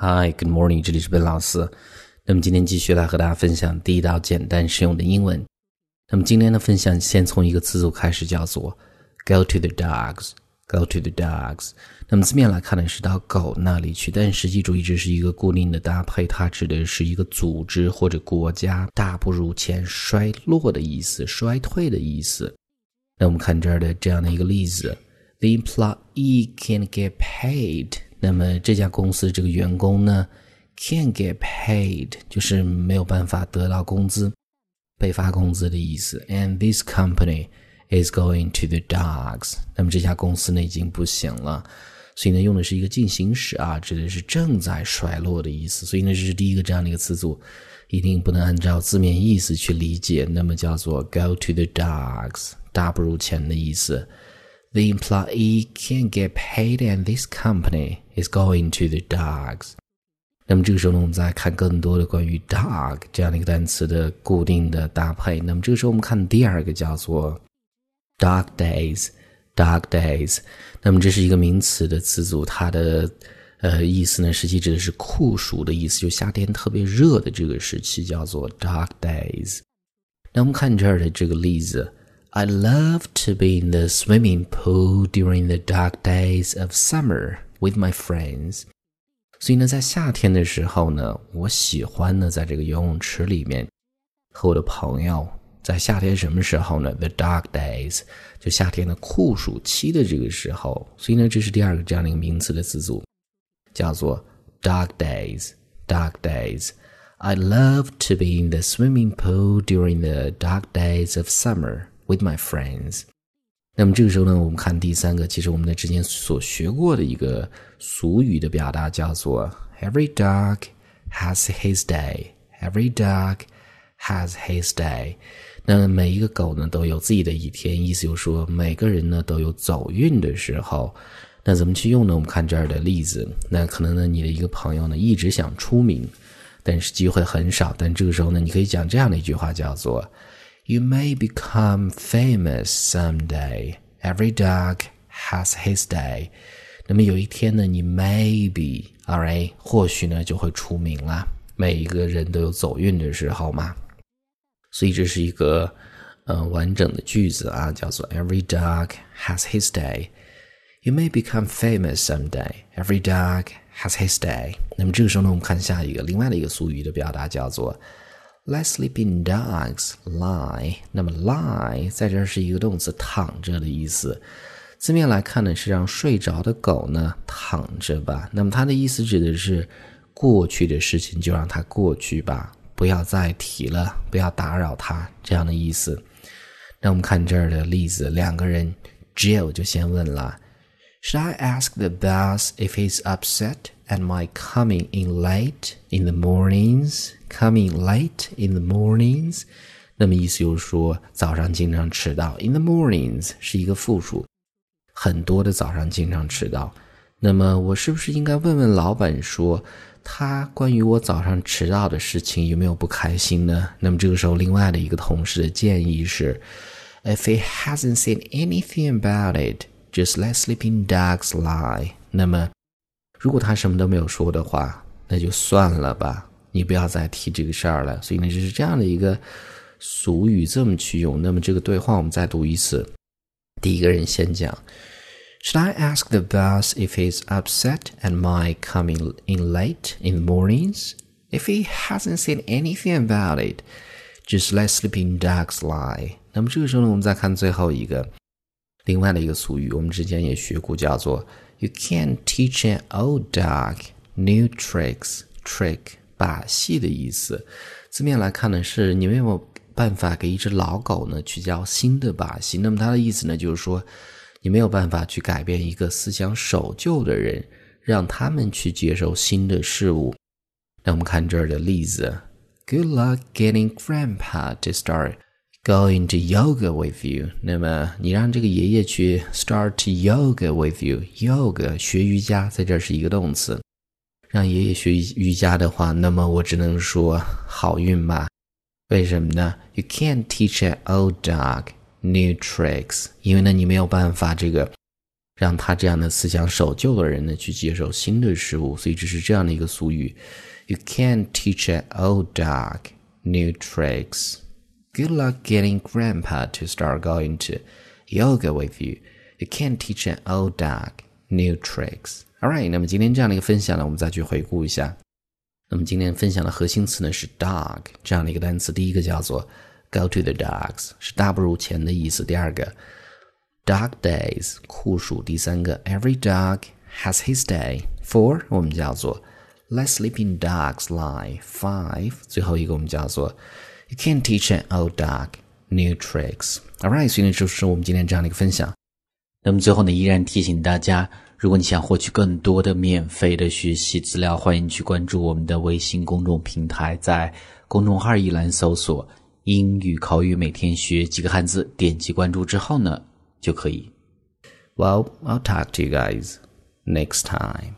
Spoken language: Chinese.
Hi, good morning，这里是本老师。那么今天继续来和大家分享第一道简单实用的英文。那么今天的分享先从一个词组开始，叫做 “go to the dogs”。Go to the dogs。那么字面来看呢，是到狗那里去，但实际主义只是一个固定的搭配，它指的是一个组织或者国家大不如前、衰落的意思、衰退的意思。那我们看这儿的这样的一个例子：The employee can't get paid。那么这家公司这个员工呢，can't get paid，就是没有办法得到工资，被发工资的意思。And this company is going to the dogs。那么这家公司呢已经不行了，所以呢用的是一个进行时啊，指的是正在衰落的意思。所以呢这是第一个这样的一个词组，一定不能按照字面意思去理解。那么叫做 go to the dogs，大不如前的意思。The employee can't get paid, and this company is going to the dogs. 那么这个时候呢，我们再看更多的关于 dog 这样的一个单词的固定的搭配。那么这个时候我们看第二个叫做 dog days。dog days，那么这是一个名词的词组，它的呃意思呢，实际指的是酷暑的意思，就夏天特别热的这个时期叫做 dog days。那我们看这儿的这个例子。I love to be in the swimming pool during the dark days of summer with my friends。所以呢，在夏天的时候呢，我喜欢呢在这个游泳池里面和我的朋友。在夏天什么时候呢？The dark days，就夏天的酷暑期的这个时候。所以呢，这是第二个这样的一个名词的词组，叫做 dark days。dark days。I love to be in the swimming pool during the dark days of summer With my friends。那么这个时候呢，我们看第三个，其实我们在之前所学过的一个俗语的表达叫做 “Every dog has his day”。Every dog has his day。那每一个狗呢都有自己的一天，意思就是说每个人呢都有走运的时候。那怎么去用呢？我们看这儿的例子。那可能呢，你的一个朋友呢一直想出名，但是机会很少。但这个时候呢，你可以讲这样的一句话，叫做。You may become famous someday. Every dog has his day. 那么有一天呢，你 maybe alright，或许呢就会出名了。每一个人都有走运的时候嘛，所以这是一个呃完整的句子啊，叫做 Every dog has his day. You may become famous someday. Every dog has his day. 那么这个时候呢，我们看下一个另外的一个俗语的表达叫做。 Let sleeping dogs lie。那么 lie 在这儿是一个动词，躺着的意思。字面来看呢，是让睡着的狗呢躺着吧。那么它的意思指的是过去的事情就让它过去吧，不要再提了，不要打扰它这样的意思。那我们看这儿的例子，两个人，Jill 就先问了 ：Should I ask the boss if he's upset at my coming in late in the mornings？Coming late in the mornings，那么意思就是说早上经常迟到。In the mornings 是一个复数，很多的早上经常迟到。那么我是不是应该问问老板说，他关于我早上迟到的事情有没有不开心呢？那么这个时候，另外的一个同事的建议是，If he hasn't said anything about it, just let sleeping dogs lie。那么如果他什么都没有说的话，那就算了吧。你不要再提这个事儿了。所以呢，就是这样的一个俗语，这么去用。那么这个对话我们再读一次。第一个人先讲：Should I ask the boss if he's upset at my coming in late in the mornings? If he hasn't said anything about it, just let sleeping dogs lie. 那么这个时候呢，我们再看最后一个， 另外的一个俗语，我们之前也学过，叫做 “You can't teach an old dog new tricks.” Trick 把戏的意思，字面来看呢，是你没有办法给一只老狗呢去教新的把戏。那么它的意思呢，就是说你没有办法去改变一个思想守旧的人，让他们去接受新的事物。那我们看这儿的例子：Good luck getting Grandpa to start going to yoga with you。那么你让这个爷爷去 start yoga with you，yoga 学瑜伽，在这是一个动词。让爷爷学瑜伽的话，那么我只能说好运吧。为什么呢？You can't teach an old dog new tricks，因为呢，你没有办法这个让他这样的思想守旧的人呢去接受新的事物。所以这是这样的一个俗语：You can't teach an old dog new tricks. Good luck getting Grandpa to start going to yoga with you. You can't teach an old dog new tricks. All right，那么今天这样的一个分享呢，我们再去回顾一下。那么今天分享的核心词呢是 dog 这样的一个单词。第一个叫做 go to the dogs，是大不如前的意思。第二个 dog days 酷暑。第三个 every dog has his day。Four 我们叫做 let sleeping dogs lie。Five 最后一个我们叫做 You can't teach an old dog new tricks。All right，所以呢就是我们今天这样的一个分享。那么最后呢，依然提醒大家。如果你想获取更多的免费的学习资料，欢迎去关注我们的微信公众平台，在公众号一栏搜索“英语口语每天学几个汉字”，点击关注之后呢，就可以。Well, I'll talk to you guys next time.